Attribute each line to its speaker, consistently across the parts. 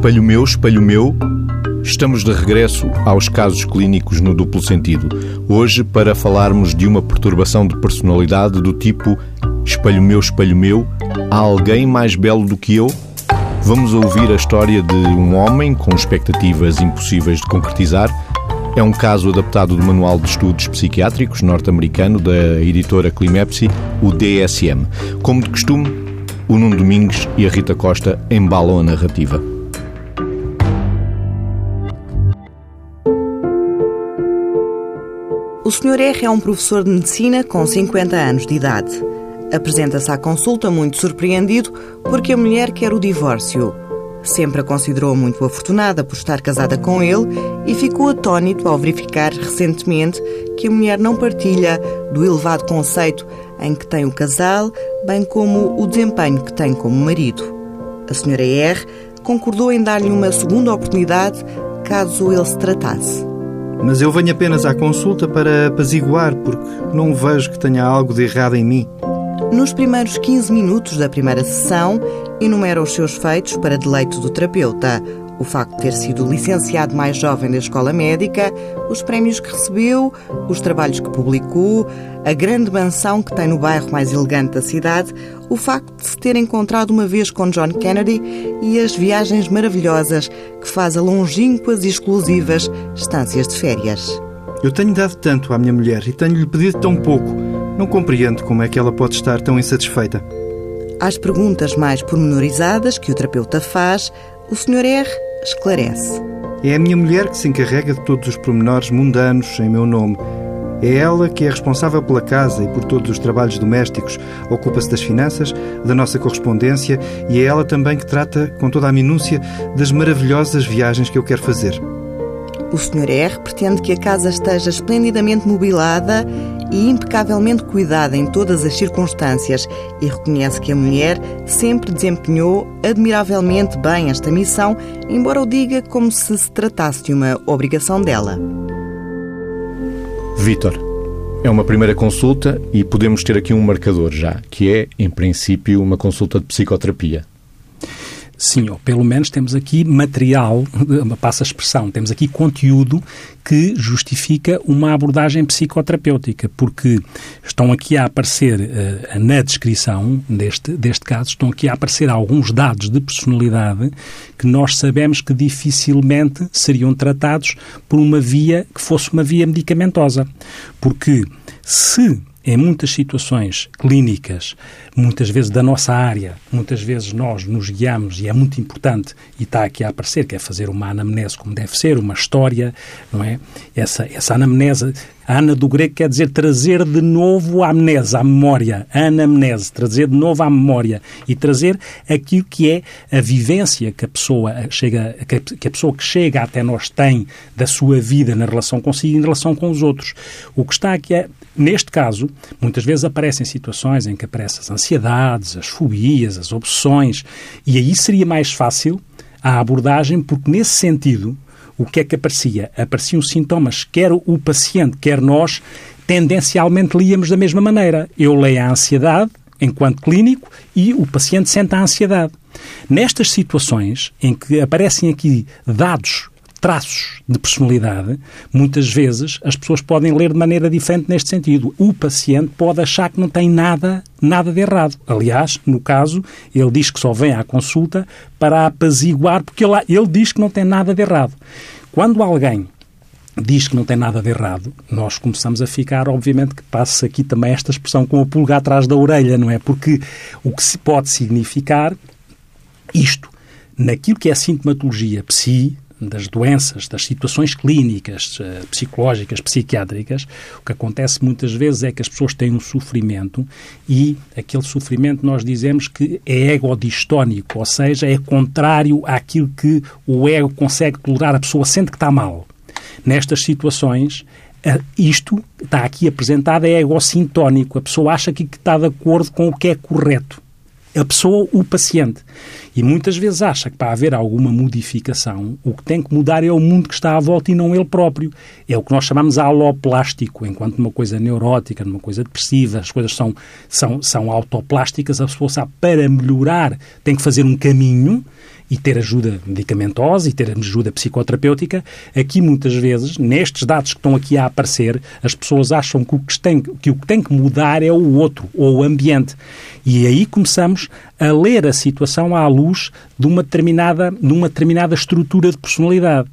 Speaker 1: Espelho meu, espelho meu, estamos de regresso aos casos clínicos no duplo sentido. Hoje, para falarmos de uma perturbação de personalidade do tipo espelho meu, espelho meu, há alguém mais belo do que eu? Vamos ouvir a história de um homem com expectativas impossíveis de concretizar. É um caso adaptado do Manual de Estudos Psiquiátricos norte-americano da editora Climepsi, o DSM. Como de costume, o Nuno Domingues e a Rita Costa embalam a narrativa.
Speaker 2: O Sr. R é um professor de medicina com 50 anos de idade. Apresenta-se à consulta muito surpreendido porque a mulher quer o divórcio. Sempre a considerou muito afortunada por estar casada com ele e ficou atônito ao verificar recentemente que a mulher não partilha do elevado conceito em que tem o casal, bem como o desempenho que tem como marido. A Sra. R concordou em dar-lhe uma segunda oportunidade caso ele se tratasse.
Speaker 3: Mas eu venho apenas à consulta para apaziguar, porque não vejo que tenha algo de errado em mim.
Speaker 2: Nos primeiros 15 minutos da primeira sessão, enumera os seus feitos para deleite do terapeuta. O facto de ter sido licenciado mais jovem da escola médica, os prémios que recebeu, os trabalhos que publicou, a grande mansão que tem no bairro mais elegante da cidade, o facto de se ter encontrado uma vez com John Kennedy e as viagens maravilhosas que faz a longínquas e exclusivas estâncias de férias.
Speaker 3: Eu tenho dado tanto à minha mulher e tenho-lhe pedido tão pouco. Não compreendo como é que ela pode estar tão insatisfeita.
Speaker 2: Às perguntas mais pormenorizadas que o terapeuta faz, o Sr. R esclarece.
Speaker 3: É a minha mulher que se encarrega de todos os pormenores mundanos em meu nome. É ela que é responsável pela casa e por todos os trabalhos domésticos, ocupa-se das finanças, da nossa correspondência e é ela também que trata com toda a minúcia das maravilhosas viagens que eu quero fazer.
Speaker 2: O Sr. R pretende que a casa esteja esplendidamente mobilada e impecavelmente cuidada em todas as circunstâncias e reconhece que a mulher sempre desempenhou admiravelmente bem esta missão, embora o diga como se se tratasse de uma obrigação dela.
Speaker 1: Vítor, é uma primeira consulta e podemos ter aqui um marcador já, que é, em princípio, uma consulta de psicoterapia.
Speaker 4: Sim, ou pelo menos temos aqui material, passa a expressão, temos aqui conteúdo que justifica uma abordagem psicoterapêutica, porque estão aqui a aparecer, uh, na descrição deste, deste caso, estão aqui a aparecer alguns dados de personalidade que nós sabemos que dificilmente seriam tratados por uma via que fosse uma via medicamentosa. Porque se em muitas situações clínicas, muitas vezes da nossa área, muitas vezes nós nos guiamos, e é muito importante, e está aqui a aparecer, que é fazer uma anamnese como deve ser, uma história, não é? Essa, essa anamnese, ana do grego quer dizer trazer de novo a amnese, a memória, a anamnese, trazer de novo à memória e trazer aquilo que é a vivência que a pessoa chega, que a pessoa que chega até nós tem da sua vida na relação consigo e em relação com os outros. O que está aqui é Neste caso, muitas vezes aparecem situações em que aparecem as ansiedades, as fobias, as obsessões, e aí seria mais fácil a abordagem, porque nesse sentido, o que é que aparecia? Apareciam sintomas, quer o paciente, quer nós, tendencialmente líamos da mesma maneira. Eu leio a ansiedade, enquanto clínico, e o paciente sente a ansiedade. Nestas situações em que aparecem aqui dados traços de personalidade, muitas vezes as pessoas podem ler de maneira diferente neste sentido. O paciente pode achar que não tem nada, nada de errado. Aliás, no caso, ele diz que só vem à consulta para apaziguar, porque ele, ele diz que não tem nada de errado. Quando alguém diz que não tem nada de errado, nós começamos a ficar, obviamente, que passa aqui também esta expressão com a pulga atrás da orelha, não é? Porque o que se pode significar isto, naquilo que é sintomatologia psi, das doenças, das situações clínicas, uh, psicológicas, psiquiátricas, o que acontece muitas vezes é que as pessoas têm um sofrimento e aquele sofrimento nós dizemos que é egodistónico, ou seja, é contrário àquilo que o ego consegue tolerar. A pessoa sente que está mal. Nestas situações, uh, isto está aqui apresentado é egocintónico. A pessoa acha que está de acordo com o que é correto a pessoa, o paciente. E muitas vezes acha que para haver alguma modificação, o que tem que mudar é o mundo que está à volta e não ele próprio. É o que nós chamamos de aloplástico, enquanto numa coisa neurótica, numa coisa depressiva, as coisas são, são, são autoplásticas, a pessoa sabe, para melhorar tem que fazer um caminho e ter ajuda medicamentosa e ter ajuda psicoterapêutica, aqui muitas vezes, nestes dados que estão aqui a aparecer, as pessoas acham que o que tem que, o que, tem que mudar é o outro, ou o ambiente. E aí começamos a ler a situação à luz de uma determinada, de uma determinada estrutura de personalidade.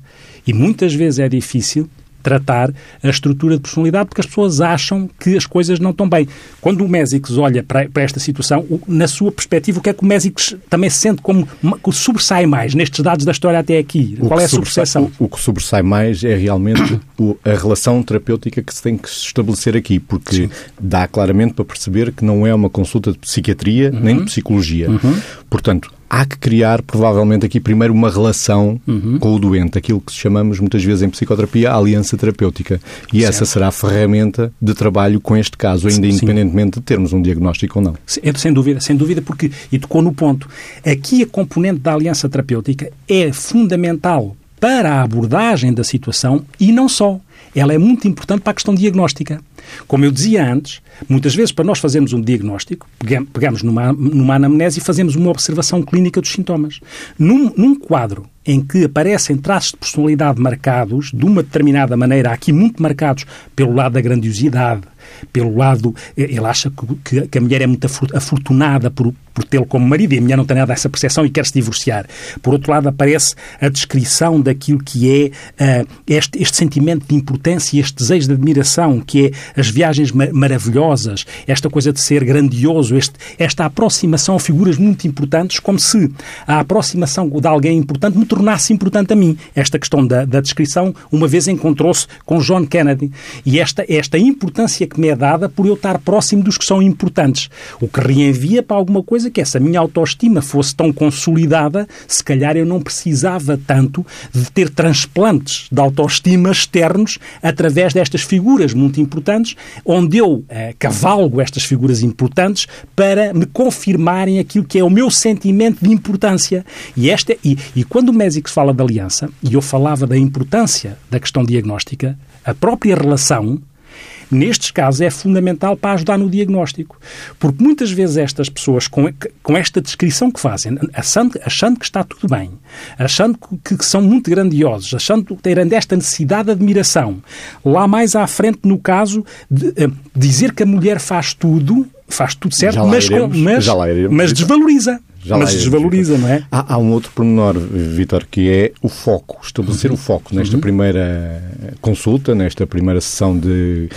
Speaker 4: E muitas vezes é difícil tratar a estrutura de personalidade, porque as pessoas acham que as coisas não estão bem. Quando o Mésicos olha para, para esta situação, na sua perspectiva, o que é que o Mésicos também se sente como que sobressai mais nestes dados da história até aqui?
Speaker 1: O
Speaker 4: Qual é a sua percepção?
Speaker 1: O, o, que sobressai mais é realmente o, a relação terapêutica que se tem que estabelecer aqui, porque Sim. dá claramente para perceber que não é uma consulta de psiquiatria uhum. nem de psicologia. Uhum. Portanto, há que criar, provavelmente, aqui primeiro uma relação uhum. com o doente, aquilo que chamamos muitas vezes em psicoterapia a aliança terapêutica. E certo. essa será a ferramenta de trabalho com este caso, ainda Sim. independentemente de termos um diagnóstico ou não.
Speaker 4: Sem dúvida, sem dúvida, porque, e tocou no ponto, aqui a componente da aliança terapêutica é fundamental para a abordagem da situação e não só. Ela é muito importante para a questão diagnóstica. Como eu dizia antes, muitas vezes para nós fazermos um diagnóstico, pegamos numa, numa anamnese e fazemos uma observação clínica dos sintomas. Num, num quadro em que aparecem traços de personalidade marcados de uma determinada maneira, aqui muito marcados pelo lado da grandiosidade, pelo lado, ele acha que, que a mulher é muito afortunada por, por tê-lo como marido e a mulher não tem nada dessa percepção e quer se divorciar. Por outro lado, aparece a descrição daquilo que é uh, este, este sentimento de importância e este desejo de admiração, que é as viagens mar maravilhosas, esta coisa de ser grandioso, este, esta aproximação a figuras muito importantes, como se a aproximação de alguém importante me tornasse importante a mim. Esta questão da, da descrição, uma vez encontrou-se com John Kennedy. E esta, esta importância que me é dada por eu estar próximo dos que são importantes. O que reenvia para alguma coisa que essa minha autoestima fosse tão consolidada, se calhar eu não precisava tanto de ter transplantes de autoestima externos através destas figuras muito importantes, onde eu eh, cavalgo estas figuras importantes para me confirmarem aquilo que é o meu sentimento de importância. E, esta, e, e quando o Mésicos fala de aliança, e eu falava da importância da questão diagnóstica, a própria relação nestes casos é fundamental para ajudar no diagnóstico. Porque muitas vezes estas pessoas, com, com esta descrição que fazem, achando, achando que está tudo bem, achando que, que são muito grandiosos, achando que terem esta necessidade de admiração, lá mais à frente, no caso, de, uh, dizer que a mulher faz tudo, faz tudo certo, mas, com, mas, mas desvaloriza. Já mas desvaloriza, não é?
Speaker 1: Há, há, um outro pormenor, Vitor, que é o foco, estabelecer uhum. o foco nesta uhum. primeira consulta, nesta primeira sessão de.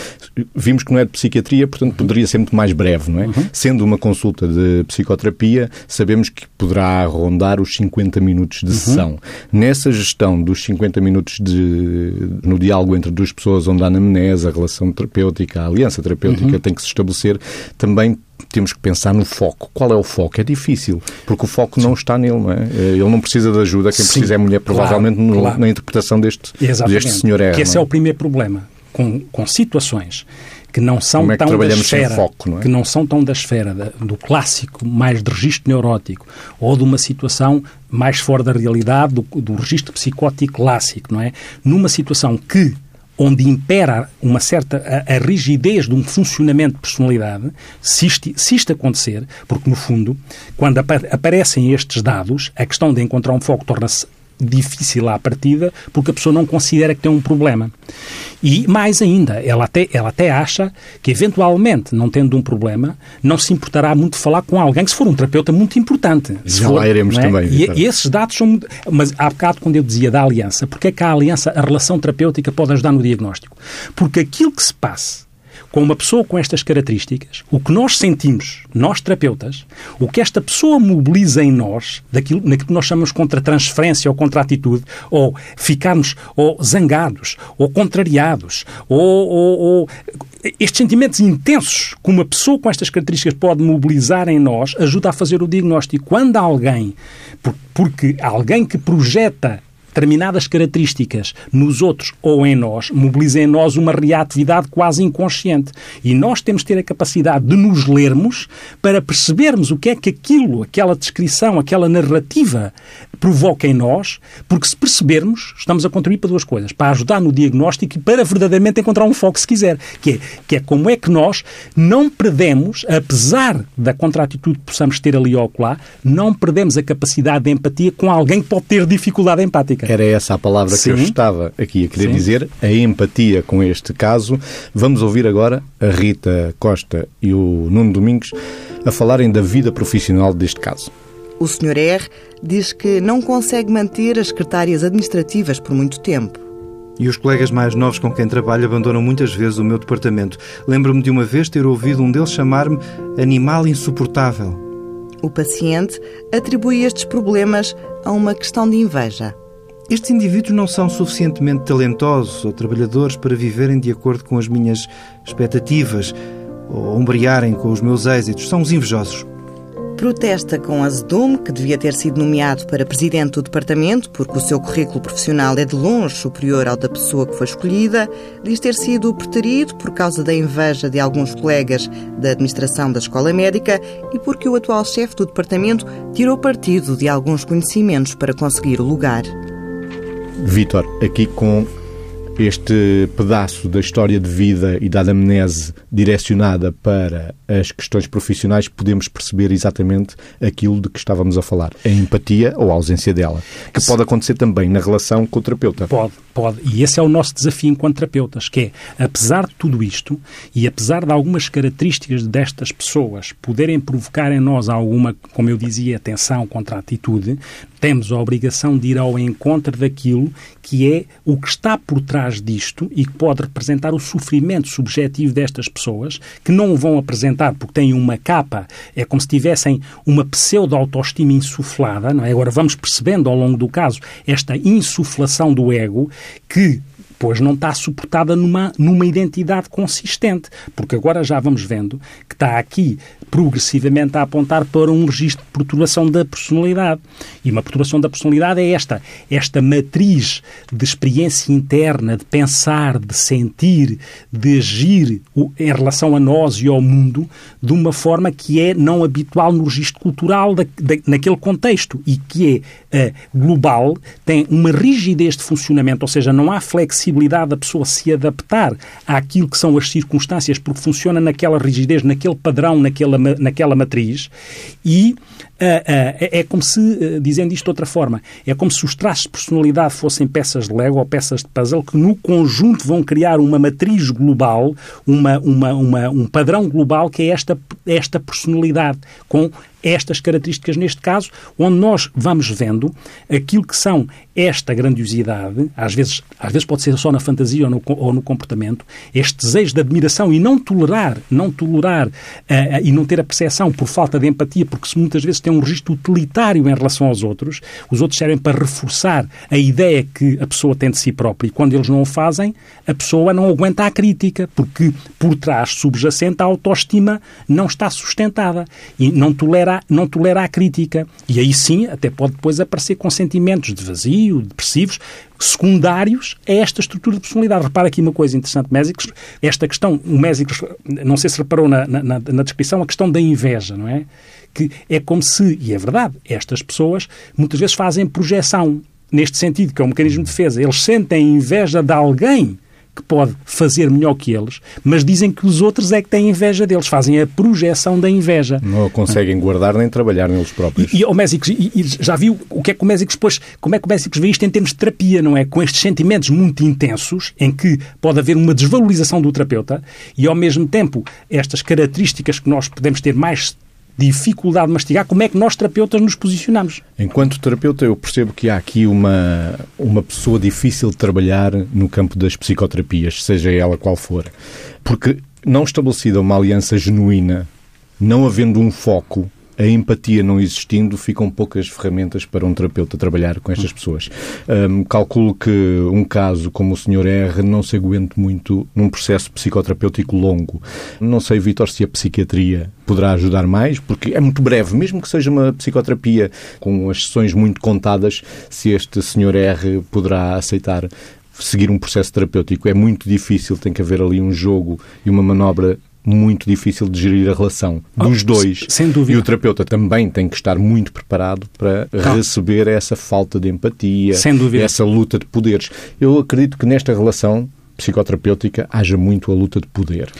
Speaker 1: Vimos que não é de psiquiatria, portanto poderia ser muito mais breve, não é? Uhum. Sendo uma consulta de psicoterapia, sabemos que poderá rondar os 50 minutos de uhum. sessão. Nessa gestão dos 50 minutos de, no diálogo entre duas pessoas, onde a anamnese, a relação terapêutica, a aliança terapêutica uhum. tem que se estabelecer, também temos que pensar no foco. Qual é o foco? É difícil, porque o foco Sim. não está nele, não é? Ele não precisa de ajuda, quem Sim, precisa é a mulher, provavelmente, claro, no, claro. na interpretação deste, deste senhor
Speaker 4: R. Que esse é? é o primeiro problema. Com, com situações que não são
Speaker 1: é que
Speaker 4: tão da esfera,
Speaker 1: foco, não é?
Speaker 4: que não são tão da esfera da, do clássico, mais de registro neurótico, ou de uma situação mais fora da realidade, do, do registro psicótico clássico, não é? Numa situação que onde impera uma certa a, a, rigidez de um funcionamento de personalidade, se isto, se isto acontecer, porque no fundo, quando aparecem estes dados, a questão de encontrar um foco torna-se difícil à partida, porque a pessoa não considera que tem um problema. E mais ainda, ela até, ela até acha que, eventualmente, não tendo um problema, não se importará muito falar com alguém que se for um terapeuta muito importante.
Speaker 1: Já
Speaker 4: for,
Speaker 1: lá iremos é? também.
Speaker 4: E, e, esses dados são. Mas há bocado, quando eu dizia da aliança, porque é que a aliança, a relação terapêutica pode ajudar no diagnóstico? Porque aquilo que se passa com uma pessoa com estas características, o que nós sentimos, nós terapeutas, o que esta pessoa mobiliza em nós, daquilo, naquilo que nós chamamos contra transferência ou contra atitude, ou ficarmos ou zangados, ou contrariados, ou, ou, ou estes sentimentos intensos que uma pessoa com estas características pode mobilizar em nós ajuda a fazer o diagnóstico. Quando alguém, porque alguém que projeta determinadas características nos outros ou em nós mobiliza em nós uma reatividade quase inconsciente. E nós temos de ter a capacidade de nos lermos para percebermos o que é que aquilo, aquela descrição, aquela narrativa provoca em nós, porque se percebermos, estamos a contribuir para duas coisas. Para ajudar no diagnóstico e para verdadeiramente encontrar um foco, se quiser. Que é, que é como é que nós não perdemos, apesar da contraatitude que possamos ter ali ou lá, não perdemos a capacidade de empatia com alguém que pode ter dificuldade empática.
Speaker 1: Era essa a palavra Sim. que eu estava aqui a querer Sim. dizer, a empatia com este caso. Vamos ouvir agora a Rita Costa e o Nuno Domingos a falarem da vida profissional deste caso.
Speaker 2: O Sr. R diz que não consegue manter as secretárias administrativas por muito tempo.
Speaker 3: E os colegas mais novos com quem trabalho abandonam muitas vezes o meu departamento. Lembro-me de uma vez ter ouvido um deles chamar-me animal insuportável.
Speaker 2: O paciente atribui estes problemas a uma questão de inveja.
Speaker 3: Estes indivíduos não são suficientemente talentosos ou trabalhadores para viverem de acordo com as minhas expectativas ou ombrearem com os meus êxitos. São os invejosos
Speaker 2: protesta com azedume que devia ter sido nomeado para presidente do departamento porque o seu currículo profissional é de longe superior ao da pessoa que foi escolhida, diz ter sido preterido por causa da inveja de alguns colegas da administração da escola médica e porque o atual chefe do departamento tirou partido de alguns conhecimentos para conseguir o lugar.
Speaker 1: Vítor, aqui com este pedaço da história de vida e da anamnese direcionada para as questões profissionais, podemos perceber exatamente aquilo de que estávamos a falar, a empatia ou a ausência dela, que pode acontecer também na relação com o terapeuta.
Speaker 4: Pode, pode. E esse é o nosso desafio enquanto terapeutas, que é, apesar de tudo isto e apesar de algumas características destas pessoas poderem provocar em nós alguma, como eu dizia, tensão contra a atitude, temos a obrigação de ir ao encontro daquilo que é o que está por trás disto e que pode representar o sofrimento subjetivo destas pessoas, que não o vão apresentar porque têm uma capa, é como se tivessem uma pseudo-autoestima insuflada, não é? Agora vamos percebendo ao longo do caso esta insuflação do ego que pois não está suportada numa, numa identidade consistente, porque agora já vamos vendo que está aqui progressivamente a apontar para um registro de perturbação da personalidade. E uma perturbação da personalidade é esta, esta matriz de experiência interna, de pensar, de sentir, de agir em relação a nós e ao mundo de uma forma que é não habitual no registro cultural da, da, naquele contexto e que é uh, global, tem uma rigidez de funcionamento, ou seja, não há flexibilidade da pessoa se adaptar àquilo que são as circunstâncias porque funciona naquela rigidez, naquele padrão, naquela naquela matriz e Uh, uh, é, como se, uh, dizendo isto de outra forma, é como se os traços de personalidade fossem peças de Lego ou peças de puzzle que no conjunto vão criar uma matriz global, uma, uma, uma, um padrão global que é esta, esta personalidade, com estas características neste caso, onde nós vamos vendo aquilo que são esta grandiosidade, às vezes, às vezes pode ser só na fantasia ou no, ou no comportamento, este desejo de admiração e não tolerar, não tolerar uh, uh, e não ter a percepção por falta de empatia, porque se muitas vezes tem um registro utilitário em relação aos outros. Os outros servem para reforçar a ideia que a pessoa tem de si própria. E quando eles não o fazem, a pessoa não aguenta a crítica, porque por trás, subjacente, a autoestima não está sustentada e não tolera, não tolera a crítica. E aí sim, até pode depois aparecer com sentimentos de vazio, depressivos, secundários a esta estrutura de personalidade. Repara aqui uma coisa interessante, Mésicos, esta questão, o Mésicos, não sei se reparou na, na, na descrição, a questão da inveja, não é? que é como se, e é verdade, estas pessoas muitas vezes fazem projeção neste sentido, que é um mecanismo de defesa. Eles sentem inveja de alguém que pode fazer melhor que eles, mas dizem que os outros é que têm inveja deles, fazem a projeção da inveja.
Speaker 1: Não conseguem guardar nem trabalhar neles próprios.
Speaker 4: E, e, o Mésicos, e, e, já viu o que é que o Mésicos depois, como é que o Mésicos vê isto em termos de terapia, não é? Com estes sentimentos muito intensos, em que pode haver uma desvalorização do terapeuta e, ao mesmo tempo, estas características que nós podemos ter mais dificuldade de mastigar, como é que nós, terapeutas, nos posicionamos?
Speaker 1: Enquanto terapeuta, eu percebo que há aqui uma, uma pessoa difícil de trabalhar no campo das psicoterapias, seja ela qual for. Porque não estabelecida uma aliança genuína, não havendo um foco, a empatia não existindo, ficam poucas ferramentas para um terapeuta trabalhar com estas pessoas. Um, calculo que um caso como o Sr. R não se aguente muito num processo psicoterapêutico longo. Não sei, Vitor, se a psiquiatria poderá ajudar mais, porque é muito breve, mesmo que seja uma psicoterapia com as sessões muito contadas, se este Sr. R poderá aceitar seguir um processo terapêutico. É muito difícil, tem que haver ali um jogo e uma manobra muito difícil de gerir a relação dos oh, dois.
Speaker 4: Sem dúvida.
Speaker 1: E o terapeuta também tem que estar muito preparado para ah. receber essa falta de empatia, essa luta de poderes. Eu acredito que nesta relação psicoterapêutica haja muito a luta de poder.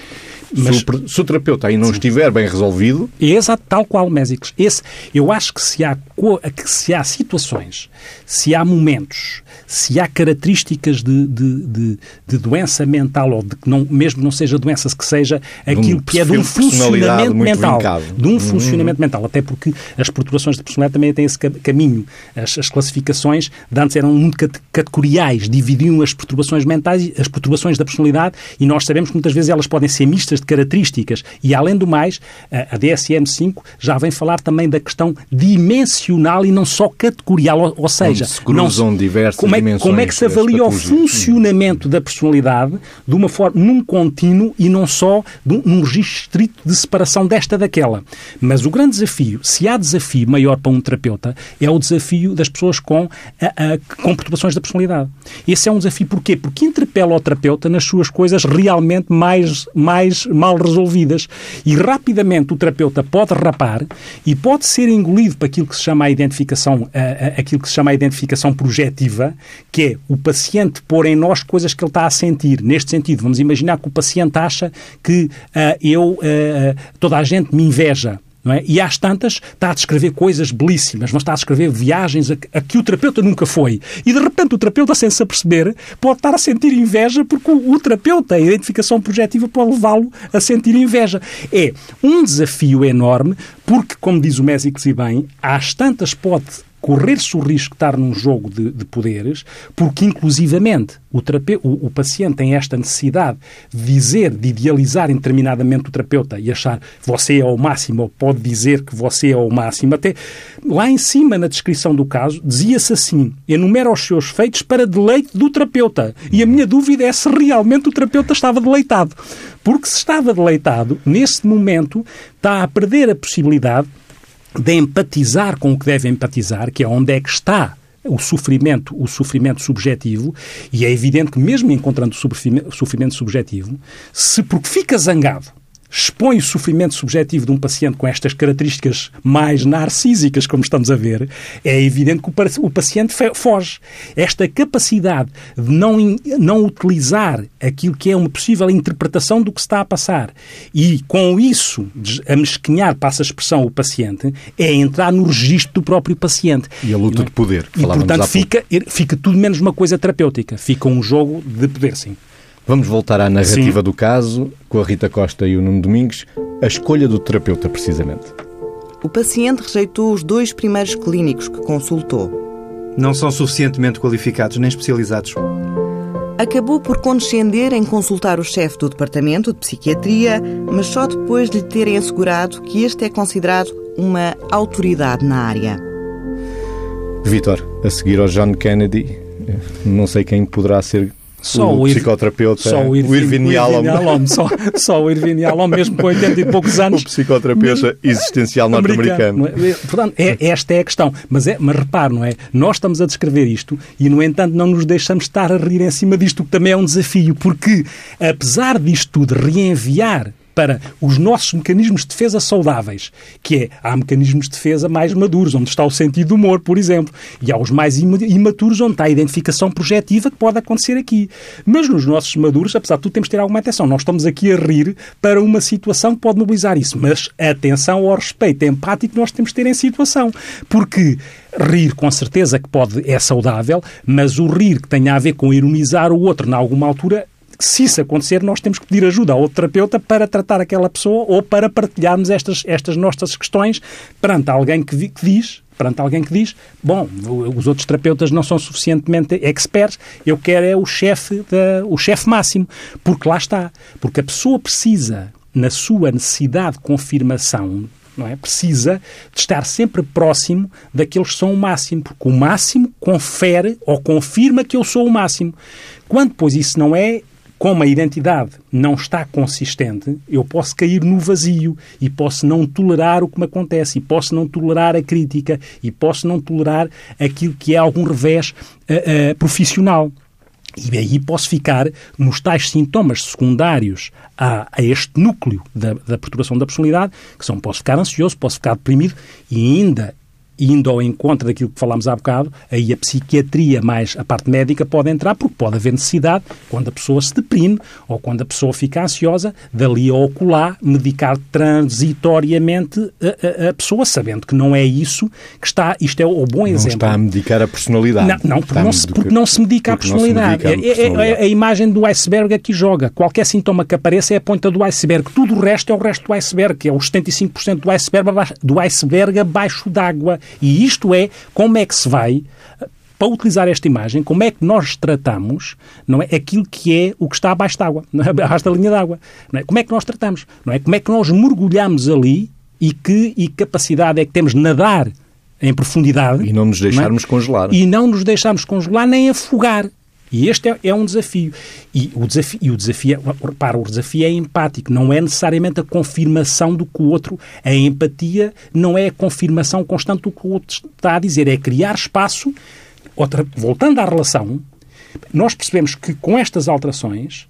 Speaker 1: Mas, se, o, se o terapeuta aí não sim. estiver bem resolvido...
Speaker 4: É exato, tal qual, Mésicos. Esse, eu acho que se, há, que se há situações, se há momentos, se há características de, de, de, de doença mental, ou de que não, mesmo não seja doença, que seja aquilo um que é de um funcionamento mental. Vincado. De um uhum. funcionamento mental. Até porque as perturbações de personalidade também têm esse caminho. As, as classificações de antes eram muito categoriais, dividiam as perturbações mentais, as perturbações da personalidade, e nós sabemos que muitas vezes elas podem ser mistas de características. E, além do mais, a DSM-5 já vem falar também da questão dimensional e não só categorial, ou, seja...
Speaker 1: Onde se cruzam
Speaker 4: não,
Speaker 1: diversas
Speaker 4: como é, como é que se avalia o funcionamento da personalidade de uma forma, num contínuo e não só num, num registro estrito de separação desta daquela. Mas o grande desafio, se há desafio maior para um terapeuta, é o desafio das pessoas com, a, a, com perturbações da personalidade. Esse é um desafio porquê? Porque interpela o terapeuta nas suas coisas realmente mais, mais mal resolvidas. E rapidamente o terapeuta pode rapar e pode ser engolido para aquilo que se chama a identificação, a, a, aquilo que se chama a identificação projetiva, que é o paciente pôr em nós coisas que ele está a sentir. Neste sentido, vamos imaginar que o paciente acha que uh, eu, uh, toda a gente me inveja. É? E às tantas está a descrever coisas belíssimas, mas está a descrever viagens a, a, que o terapeuta nunca foi. E de repente o terapeuta, sem se aperceber, pode estar a sentir inveja porque o, o terapeuta, a identificação projetiva, pode levá-lo a sentir inveja. É um desafio enorme porque, como diz o Mésicos e bem, às tantas pode correr-se o risco de estar num jogo de, de poderes, porque inclusivamente o, terape... o, o, paciente tem esta necessidade de dizer, de idealizar indeterminadamente o terapeuta e achar você é o máximo, ou pode dizer que você é o máximo. Até lá em cima, na descrição do caso, dizia-se assim: enumera os seus feitos para deleite do terapeuta. E a minha dúvida é se realmente o terapeuta estava deleitado. Porque se estava deleitado, nesse momento está a perder a possibilidade de empatizar com o que deve empatizar, que é onde é que está o sofrimento, o sofrimento subjetivo, e é evidente que mesmo encontrando o sofrimento subjetivo, se porque fica zangado expõe o sofrimento subjetivo de um paciente com estas características mais narcísicas, como estamos a ver, é evidente que o paciente foge. Esta capacidade de não, não utilizar aquilo que é uma possível interpretação do que está a passar e, com isso, a mesquinhar, passa a expressão, o paciente, é entrar no registro do próprio paciente.
Speaker 1: E a luta de poder.
Speaker 4: E, portanto, fica, fica tudo menos uma coisa terapêutica. Fica um jogo de poder, sim.
Speaker 1: Vamos voltar à narrativa Sim. do caso, com a Rita Costa e o Nuno Domingos. A escolha do terapeuta, precisamente.
Speaker 2: O paciente rejeitou os dois primeiros clínicos que consultou.
Speaker 3: Não são suficientemente qualificados nem especializados.
Speaker 2: Acabou por condescender em consultar o chefe do departamento de psiquiatria, mas só depois de lhe terem assegurado que este é considerado uma autoridade na área.
Speaker 1: Vitor, a seguir ao John Kennedy, não sei quem poderá ser só o, o psicoterapeuta,
Speaker 4: só o, Irvin, o Irvin Yalom. só, só o Yalom, mesmo com 80 e poucos anos.
Speaker 1: O psicoterapeuta existencial norte-americano.
Speaker 4: É? Portanto, é, esta é a questão. Mas, é, mas repare, não é? Nós estamos a descrever isto e, no entanto, não nos deixamos estar a rir em cima disto, que também é um desafio, porque, apesar disto tudo, reenviar para os nossos mecanismos de defesa saudáveis, que é, há mecanismos de defesa mais maduros, onde está o sentido do humor, por exemplo, e há os mais imaturos, onde está a identificação projetiva, que pode acontecer aqui. Mas nos nossos maduros, apesar de tudo, temos de ter alguma atenção. Nós estamos aqui a rir para uma situação que pode mobilizar isso, mas atenção ao respeito empático que nós temos de ter em situação, porque rir com certeza que pode é saudável, mas o rir que tenha a ver com ironizar o outro, na alguma altura, se isso acontecer, nós temos que pedir ajuda ao outro terapeuta para tratar aquela pessoa ou para partilharmos estas, estas nossas questões perante alguém que, que diz perante alguém que diz, bom, os outros terapeutas não são suficientemente experts, eu quero é o chefe, o chefe máximo, porque lá está, porque a pessoa precisa, na sua necessidade de confirmação não é? Precisa de estar sempre próximo daqueles que são o máximo, porque o máximo confere ou confirma que eu sou o máximo. Quando, pois, isso não é, como a identidade não está consistente, eu posso cair no vazio e posso não tolerar o que me acontece, e posso não tolerar a crítica, e posso não tolerar aquilo que é algum revés uh, uh, profissional. E aí posso ficar nos tais sintomas secundários a, a este núcleo da, da, perturbação da personalidade, que são posso ficar ansioso, posso ficar deprimido e ainda indo ao encontro daquilo que falámos há bocado, aí a psiquiatria mais a parte médica pode entrar, porque pode haver necessidade, quando a pessoa se deprime ou quando a pessoa fica ansiosa, dali ao ocular, medicar transitoriamente a, a, a, pessoa, sabendo que não é isso que está. Isto é o bom exemplo.
Speaker 1: Não está a medicar a personalidade.
Speaker 4: Não, não porque, não se, porque não se medica a personalidade. Medica a personalidade. É, é, é, a imagem do iceberg aqui joga. Qualquer sintoma que apareça é a ponta do iceberg. Tudo o resto é o resto do iceberg, que é os 75% do iceberg, do iceberg abaixo d'água. E isto é como é que se vai para utilizar esta imagem, como é que nós tratamos não é, aquilo que é o que está abaixo d'água, é? abaixo da linha d'água. É? Como é que nós tratamos? Não é? Como é que nós mergulhamos ali e que e capacidade é que temos de nadar em profundidade.
Speaker 1: E não nos deixarmos
Speaker 4: não
Speaker 1: é? congelar.
Speaker 4: E não nos deixarmos congelar nem afogar. E este é, é, um desafio. E o desafio, e o desafio, repara, o desafio é empático, não é necessariamente a confirmação do que o outro. A empatia não é a confirmação constante do que o outro está a dizer, é criar espaço. Outra, voltando à relação, nós percebemos que com estas alterações,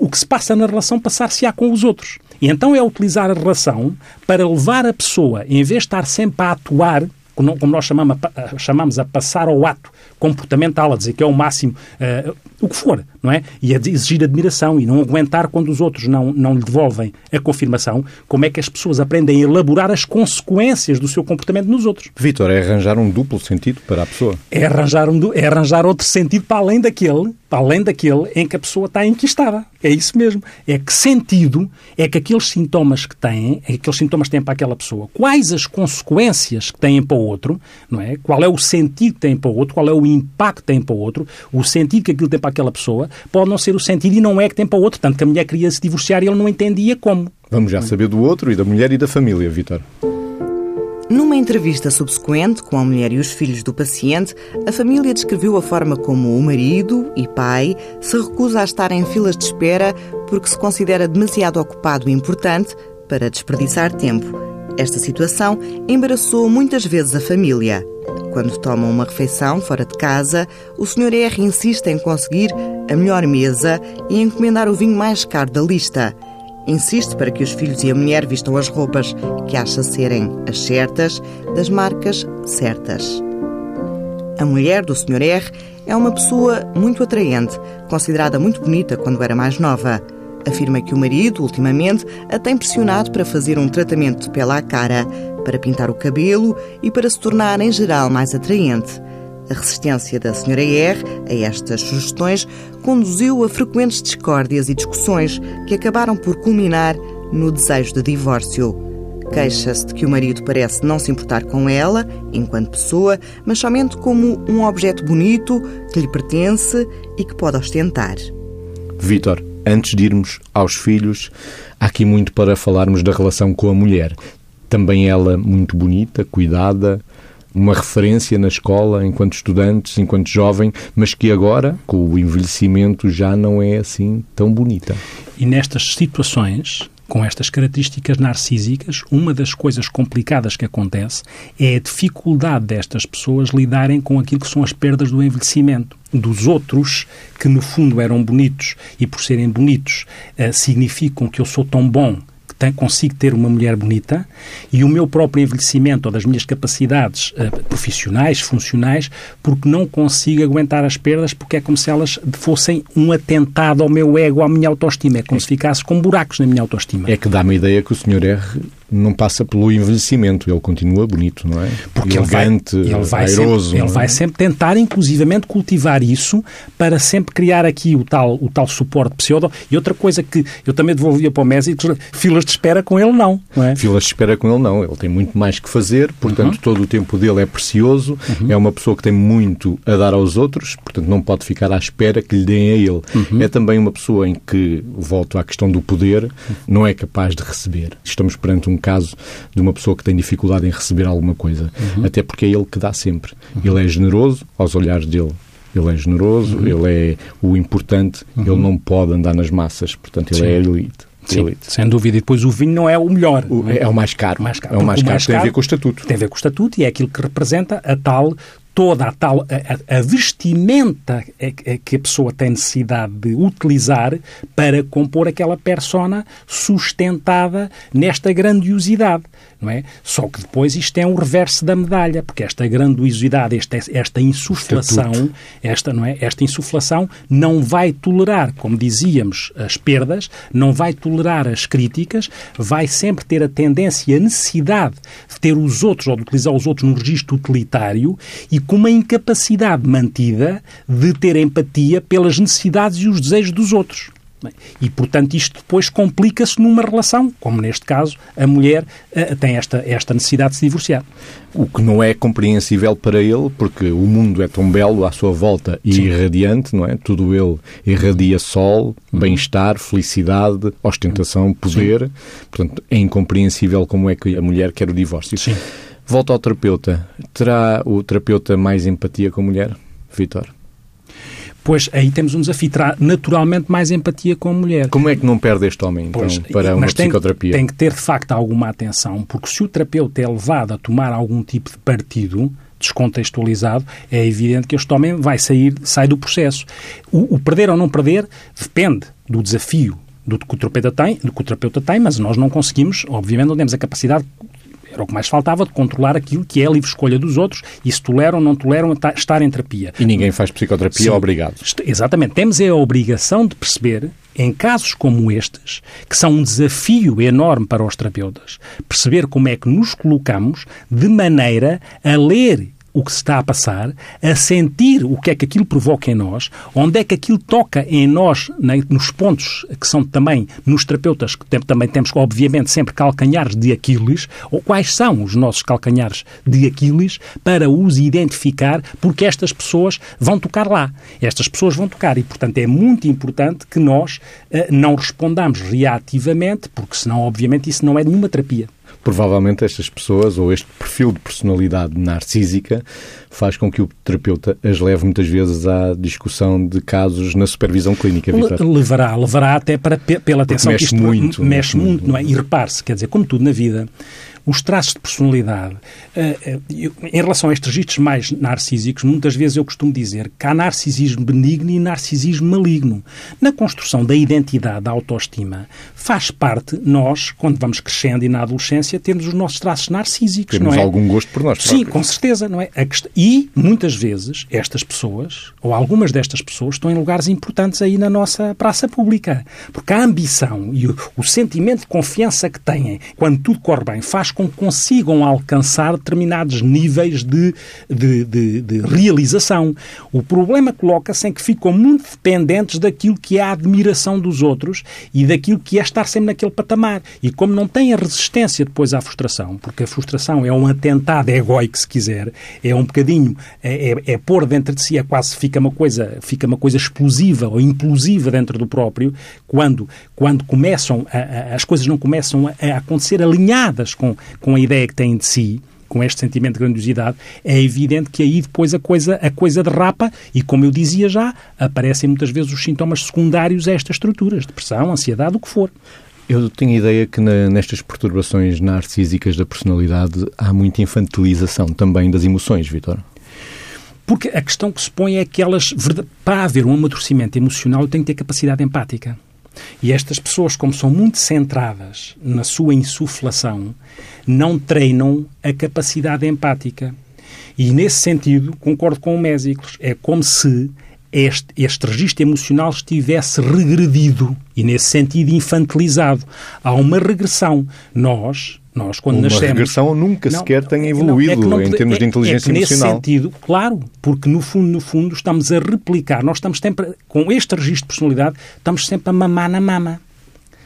Speaker 4: o que se passa na relação passar-se-á com os outros. E então é utilizar a relação para levar a pessoa, em vez de estar sempre a atuar como nós chamamos, chamamos a passar ao ato comportamental, a dizer que é o máximo, uh, o que for, não é? E a exigir admiração e não aguentar quando os outros não, não lhe devolvem a confirmação, como é que as pessoas aprendem a elaborar as consequências do seu comportamento nos outros.
Speaker 1: Vitor, é arranjar um duplo sentido para a pessoa.
Speaker 4: É arranjar, um, é arranjar outro sentido para além daquele, além daquele em que a pessoa está enquistada. É isso mesmo. É que sentido é que aqueles sintomas que têm, é que aqueles sintomas têm para aquela pessoa, quais as consequências que têm para o outro, não é? Qual é o sentido que tem para o outro, qual é o impacto que tem para o outro, o sentido que aquilo tem para aquela pessoa, pode não ser o sentido e não é que tem para o outro. Tanto que a mulher queria se divorciar e ele não entendia como.
Speaker 1: Vamos já saber do outro e da mulher e da família, Vitor.
Speaker 2: Numa entrevista subsequente com a mulher e os filhos do paciente, a família descreveu a forma como o marido e pai se recusa a estar em filas de espera porque se considera demasiado ocupado e importante para desperdiçar tempo. Esta situação embaraçou muitas vezes a família. Quando tomam uma refeição fora de casa, o Sr. R insiste em conseguir a melhor mesa e encomendar o vinho mais caro da lista. Insiste para que os filhos e a mulher vistam as roupas que acha serem as certas, das marcas certas. A mulher do Sr. R é uma pessoa muito atraente, considerada muito bonita quando era mais nova. Afirma que o marido, ultimamente, a tem pressionado para fazer um tratamento de pele à cara, para pintar o cabelo e para se tornar, em geral, mais atraente. A resistência da Sra. R a estas sugestões conduziu a frequentes discórdias e discussões que acabaram por culminar no desejo de divórcio. Queixa-se de que o marido parece não se importar com ela, enquanto pessoa, mas somente como um objeto bonito que lhe pertence e que pode ostentar.
Speaker 1: Vitor, antes de irmos aos filhos, há aqui muito para falarmos da relação com a mulher. Também ela muito bonita, cuidada, uma referência na escola enquanto estudante, enquanto jovem, mas que agora, com o envelhecimento, já não é assim tão bonita.
Speaker 4: E nestas situações, com estas características narcísicas, uma das coisas complicadas que acontece é a dificuldade destas pessoas lidarem com aquilo que são as perdas do envelhecimento. Dos outros, que no fundo eram bonitos e por serem bonitos uh, significam que eu sou tão bom tem, consigo ter uma mulher bonita e o meu próprio envelhecimento ou das minhas capacidades uh, profissionais, funcionais, porque não consigo aguentar as perdas, porque é como se elas fossem um atentado ao meu ego, à minha autoestima. É como é. se ficasse com buracos na minha autoestima.
Speaker 1: É que dá-me a ideia que o Sr. R não passa pelo envelhecimento, ele continua bonito, não é?
Speaker 4: Porque Elegante, ele vai, ele vai airoso. Sempre, ele vai é? sempre tentar, inclusivamente, cultivar isso para sempre criar aqui o tal, o tal suporte pseudo. E outra coisa que eu também devolvia para o Messi, filas de espera com ele não, não é?
Speaker 1: Filas de espera com ele não, ele tem muito mais que fazer, portanto uhum. todo o tempo dele é precioso, uhum. é uma pessoa que tem muito a dar aos outros, portanto não pode ficar à espera que lhe deem a ele. Uhum. É também uma pessoa em que, volto à questão do poder, não é capaz de receber. Estamos perante um um caso de uma pessoa que tem dificuldade em receber alguma coisa. Uhum. Até porque é ele que dá sempre. Uhum. Ele é generoso aos olhares dele. Ele é generoso, uhum. ele é o importante, ele uhum. não pode andar nas massas, portanto, ele Sim. é elite.
Speaker 4: Sim, sem dúvida. E depois o vinho não é o melhor. O,
Speaker 1: é? é? o mais caro.
Speaker 4: Mais caro.
Speaker 1: É o mais caro,
Speaker 4: mais
Speaker 1: tem a ver com o estatuto.
Speaker 4: Tem a ver com o estatuto e é aquilo que representa a tal toda a tal a, a, vestimenta que a pessoa tem necessidade de utilizar para compor aquela persona sustentada nesta grandiosidade não é? Só que depois isto é um reverso da medalha, porque esta grandiosidade, esta, esta insuflação, esta, não é? esta insuflação não vai tolerar, como dizíamos, as perdas, não vai tolerar as críticas, vai sempre ter a tendência e a necessidade de ter os outros ou de utilizar os outros num registro utilitário e com uma incapacidade mantida de ter empatia pelas necessidades e os desejos dos outros. E, portanto, isto depois complica-se numa relação, como neste caso a mulher uh, tem esta, esta necessidade de se divorciar.
Speaker 1: O que não é compreensível para ele, porque o mundo é tão belo à sua volta e Sim. irradiante, não é? Tudo ele irradia sol, uhum. bem-estar, felicidade, ostentação, poder. Sim. Portanto, é incompreensível como é que a mulher quer o divórcio.
Speaker 4: Sim.
Speaker 1: Volta ao terapeuta. Terá o terapeuta mais empatia com a mulher, Vitor?
Speaker 4: Pois aí temos um desafio. Terá naturalmente mais empatia com a mulher.
Speaker 1: Como é que não perde este homem, então, pois, para uma psicoterapia?
Speaker 4: Tem, tem que ter, de facto, alguma atenção, porque se o terapeuta é levado a tomar algum tipo de partido, descontextualizado, é evidente que este homem vai sair, sai do processo. O, o perder ou não perder depende do desafio do que o terapeuta tem, do que o terapeuta tem, mas nós não conseguimos, obviamente não temos a capacidade era o que mais faltava de controlar aquilo que é a livre escolha dos outros e se toleram ou não toleram estar em terapia.
Speaker 1: E ninguém faz psicoterapia Sim, obrigado.
Speaker 4: Exatamente. Temos a obrigação de perceber, em casos como estes, que são um desafio enorme para os terapeutas, perceber como é que nos colocamos de maneira a ler o que se está a passar, a sentir o que é que aquilo provoca em nós, onde é que aquilo toca em nós, né, nos pontos que são também, nos terapeutas, que também temos, obviamente, sempre calcanhares de Aquiles, ou quais são os nossos calcanhares de Aquiles, para os identificar, porque estas pessoas vão tocar lá. Estas pessoas vão tocar e, portanto, é muito importante que nós uh, não respondamos reativamente, porque senão, obviamente, isso não é nenhuma terapia
Speaker 1: provavelmente estas pessoas ou este perfil de personalidade narcísica faz com que o terapeuta as leve muitas vezes à discussão de casos na supervisão clínica. Victor.
Speaker 4: Levará, levará até para, pela atenção
Speaker 1: mexe
Speaker 4: que isto
Speaker 1: muito,
Speaker 4: mexe, mexe muito, muito, não é? E repare-se, quer dizer, como tudo na vida, os traços de personalidade. Uh, uh, em relação a estes registros mais narcísicos, muitas vezes eu costumo dizer que há narcisismo benigno e narcisismo maligno. Na construção da identidade, da autoestima, faz parte nós, quando vamos crescendo e na adolescência, termos os nossos traços narcísicos.
Speaker 1: Temos
Speaker 4: é?
Speaker 1: algum gosto por nós.
Speaker 4: Sim, próprios. com certeza, não é? E muitas vezes estas pessoas, ou algumas destas pessoas, estão em lugares importantes aí na nossa praça pública. Porque a ambição e o, o sentimento de confiança que têm quando tudo corre bem faz com que consigam alcançar determinados níveis de, de, de, de realização. O problema coloca-se em que ficam muito dependentes daquilo que é a admiração dos outros e daquilo que é estar sempre naquele patamar. E como não têm a resistência depois à frustração, porque a frustração é um atentado egóico, se quiser, é um bocadinho, é, é, é pôr dentro de si, é quase, fica uma coisa, fica uma coisa explosiva ou implosiva dentro do próprio, quando, quando começam, a, a, as coisas não começam a, a acontecer alinhadas com, com a ideia que têm de si, com este sentimento de grandiosidade, é evidente que aí depois a coisa, a coisa derrapa e, como eu dizia já, aparecem muitas vezes os sintomas secundários a estas estruturas, depressão, ansiedade, o que for.
Speaker 1: Eu tenho a ideia que na, nestas perturbações narcísicas da personalidade há muita infantilização também das emoções, Vitor.
Speaker 4: Porque a questão que se põe é que elas, para haver um amadurecimento emocional, têm que ter capacidade empática. E estas pessoas, como são muito centradas na sua insuflação, não treinam a capacidade empática. E nesse sentido, concordo com o Mésicles, é como se este, este registro emocional estivesse regredido e, nesse sentido, infantilizado. Há uma regressão. Nós, nós, quando
Speaker 1: uma
Speaker 4: nascemos...
Speaker 1: regressão nunca não, sequer tem evoluído não, é não, em termos
Speaker 4: é,
Speaker 1: de inteligência
Speaker 4: é que
Speaker 1: emocional.
Speaker 4: Nesse sentido, claro, porque no fundo, no fundo, estamos a replicar, nós estamos sempre, com este registro de personalidade, estamos sempre a mamar na mama.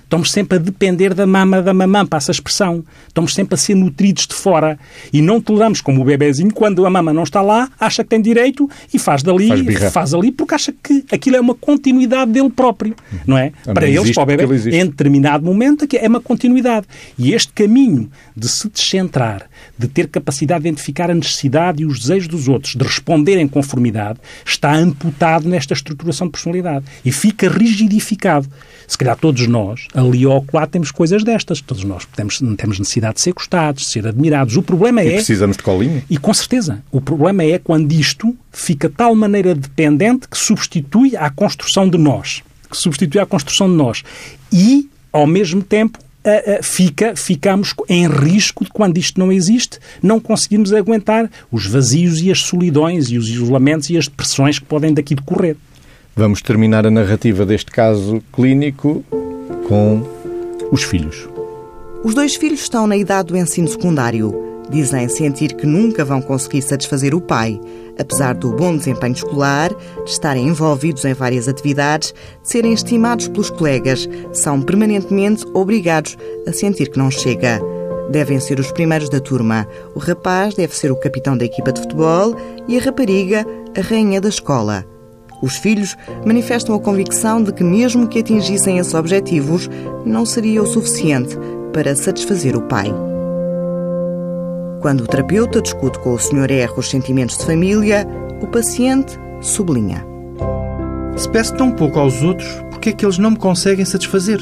Speaker 4: Estamos sempre a depender da mama da mamã, passa a expressão. Estamos sempre a ser nutridos de fora. E não toleramos como o bebezinho, quando a mama não está lá, acha que tem direito e faz dali, faz, faz ali, porque acha que aquilo é uma continuidade dele próprio. Não é? para eles, para o bebê, em determinado momento, é uma continuidade. E este caminho de se descentrar, de ter capacidade de identificar a necessidade e os desejos dos outros, de responder em conformidade, está amputado nesta estruturação de personalidade. E fica rigidificado. Se calhar todos nós, ali ou lá, temos coisas destas. Todos nós temos, temos necessidade de ser gostados, de ser admirados. O problema
Speaker 1: e
Speaker 4: é...
Speaker 1: precisamos de colinho.
Speaker 4: E com certeza. O problema é quando isto fica de tal maneira dependente que substitui a construção de nós. Que substitui a construção de nós. E, ao mesmo tempo, fica, ficamos em risco de, quando isto não existe, não conseguirmos aguentar os vazios e as solidões e os isolamentos e as depressões que podem daqui decorrer.
Speaker 1: Vamos terminar a narrativa deste caso clínico com os filhos.
Speaker 2: Os dois filhos estão na idade do ensino secundário. Dizem sentir que nunca vão conseguir satisfazer o pai, apesar do bom desempenho escolar, de estarem envolvidos em várias atividades, de serem estimados pelos colegas, são permanentemente obrigados a sentir que não chega. Devem ser os primeiros da turma. O rapaz deve ser o capitão da equipa de futebol e a rapariga a rainha da escola. Os filhos manifestam a convicção de que, mesmo que atingissem esses objetivos, não seria o suficiente para satisfazer o pai. Quando o terapeuta discute com o Sr. R os sentimentos de família, o paciente sublinha.
Speaker 3: Se peço tão pouco aos outros, por que é que eles não me conseguem satisfazer?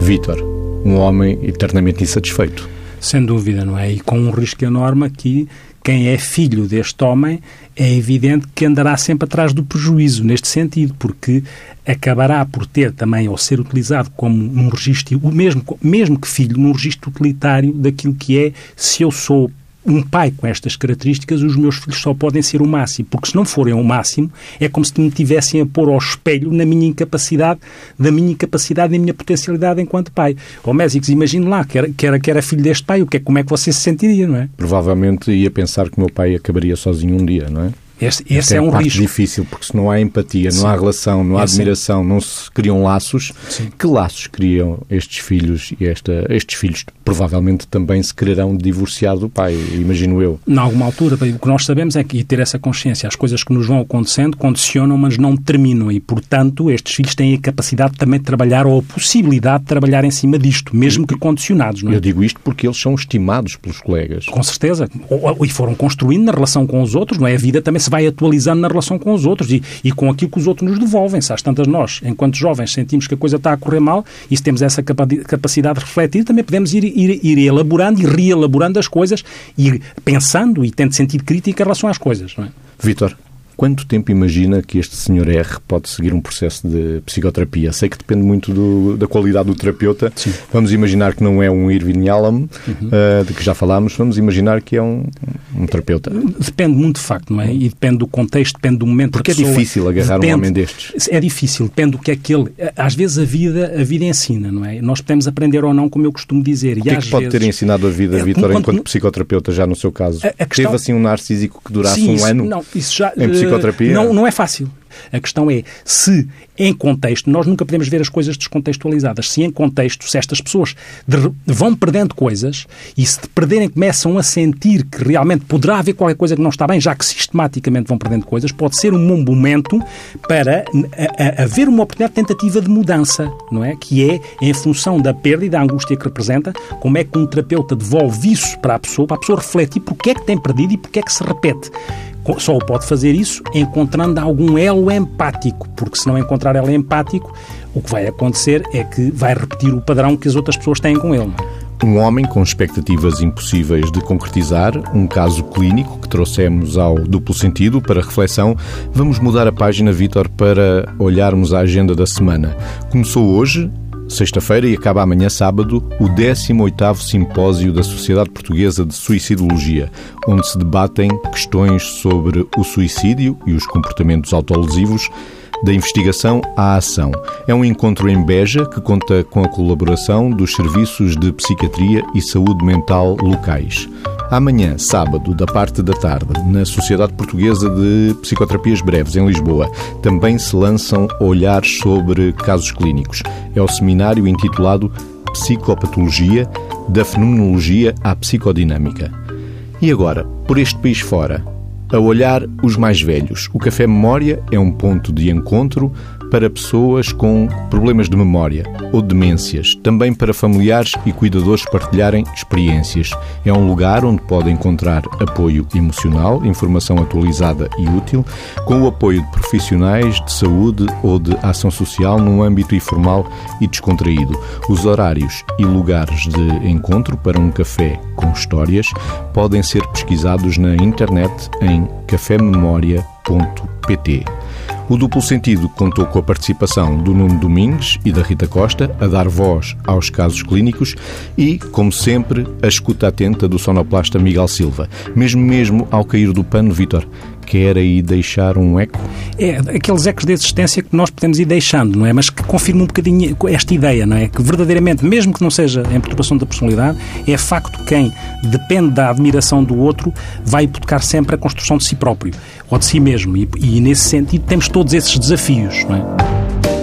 Speaker 1: Vítor, um homem eternamente insatisfeito.
Speaker 4: Sem dúvida, não é? E com um risco enorme aqui quem é filho deste homem é evidente que andará sempre atrás do prejuízo neste sentido, porque acabará por ter também, ou ser utilizado como um registro, mesmo, mesmo que filho, num registro utilitário daquilo que é se eu sou um pai com estas características, os meus filhos só podem ser o máximo, porque se não forem o máximo, é como se me tivessem a pôr ao espelho na minha incapacidade, da minha incapacidade e minha potencialidade enquanto pai. Ó Mésicos, imagine lá que era, que era, que era filho deste pai, o que é, como é que você se sentiria, não é?
Speaker 1: Provavelmente ia pensar que o meu pai acabaria sozinho um dia, não é?
Speaker 4: Esse, esse é, é um
Speaker 1: risco. difícil, porque se não há empatia, Sim. não há relação, não há esse admiração, não se criam laços, Sim. que laços criam estes filhos e esta, estes filhos provavelmente também se quererão divorciar do pai, imagino eu.
Speaker 4: Em alguma altura, o que nós sabemos é que, e ter essa consciência, as coisas que nos vão acontecendo condicionam, mas não terminam, e portanto estes filhos têm a capacidade também de trabalhar, ou a possibilidade de trabalhar em cima disto, mesmo que condicionados. Não é?
Speaker 1: Eu digo isto porque eles são estimados pelos colegas.
Speaker 4: Com certeza. E foram construindo na relação com os outros, não é? A vida também se vai atualizando na relação com os outros e, e com aquilo que os outros nos devolvem. Se às tantas nós, enquanto jovens, sentimos que a coisa está a correr mal e se temos essa capacidade de refletir, também podemos ir, ir, ir elaborando e reelaborando as coisas e pensando e tendo sentido crítico em relação às coisas. Não é?
Speaker 1: Vitor, Quanto tempo imagina que este senhor R pode seguir um processo de psicoterapia? Sei que depende muito do, da qualidade do terapeuta. Sim. Vamos imaginar que não é um Irving Yalom, uhum. uh, de que já falámos. Vamos imaginar que é um, um, terapeuta.
Speaker 4: Depende muito de facto, não é? E depende do contexto, depende do momento
Speaker 1: Porque
Speaker 4: é
Speaker 1: difícil agarrar depende, um homem destes.
Speaker 4: É difícil, depende do que é que ele... Às vezes a vida, a vida ensina, não é? Nós podemos aprender ou não, como eu costumo dizer.
Speaker 1: O que
Speaker 4: e
Speaker 1: é que pode
Speaker 4: vezes,
Speaker 1: ter ensinado a vida, é, Vitor, enquanto psicoterapeuta, já no seu caso? A, a questão... Teve assim um narcísico que durasse
Speaker 4: Sim,
Speaker 1: um ano
Speaker 4: não, isso já,
Speaker 1: em psicoterapia?
Speaker 4: Não, não é fácil. A questão é se, em contexto, nós nunca podemos ver as coisas descontextualizadas. Se em contexto, se estas pessoas vão perdendo coisas e se de perderem começam a sentir que realmente poderá haver qualquer coisa que não está bem, já que sistematicamente vão perdendo coisas, pode ser um momento para a, a, haver uma oportunidade de tentativa de mudança, não é? Que é, em função da perda e da angústia que representa, como é que um terapeuta devolve isso para a pessoa, para a pessoa refletir porque é que tem perdido e porque é que se repete só pode fazer isso encontrando algum elo empático, porque se não encontrar elo empático, o que vai acontecer é que vai repetir o padrão que as outras pessoas têm com ele.
Speaker 1: Um homem com expectativas impossíveis de concretizar, um caso clínico que trouxemos ao duplo sentido para reflexão. Vamos mudar a página, Vítor, para olharmos a agenda da semana. Começou hoje, sexta-feira e acaba amanhã sábado o 18º Simpósio da Sociedade Portuguesa de Suicidologia, onde se debatem questões sobre o suicídio e os comportamentos autolesivos, da investigação à ação. É um encontro em Beja que conta com a colaboração dos serviços de psiquiatria e saúde mental locais. Amanhã, sábado, da parte da tarde, na Sociedade Portuguesa de Psicoterapias Breves, em Lisboa, também se lançam olhares sobre casos clínicos. É o seminário intitulado Psicopatologia, da Fenomenologia à Psicodinâmica. E agora, por este país fora, a olhar os mais velhos, o Café Memória é um ponto de encontro para pessoas com problemas de memória ou demências, também para familiares e cuidadores partilharem experiências. É um lugar onde podem encontrar apoio emocional, informação atualizada e útil, com o apoio de profissionais de saúde ou de ação social num âmbito informal e descontraído. Os horários e lugares de encontro para um café com histórias podem ser pesquisados na internet em cafémemoria.pt. O duplo sentido contou com a participação do Nuno Domingues e da Rita Costa a dar voz aos casos clínicos e, como sempre, a escuta atenta do sonoplasta Miguel Silva. Mesmo mesmo ao cair do pano, Vitor, quer aí deixar um eco?
Speaker 4: É, aqueles ecos de existência que nós podemos ir deixando, não é? Mas que confirmam um bocadinho esta ideia, não é? Que verdadeiramente, mesmo que não seja em perturbação da personalidade, é facto quem depende da admiração do outro vai hipotecar sempre a construção de si próprio ou de si mesmo. E, e nesse sentido temos todos esses desafios, não é?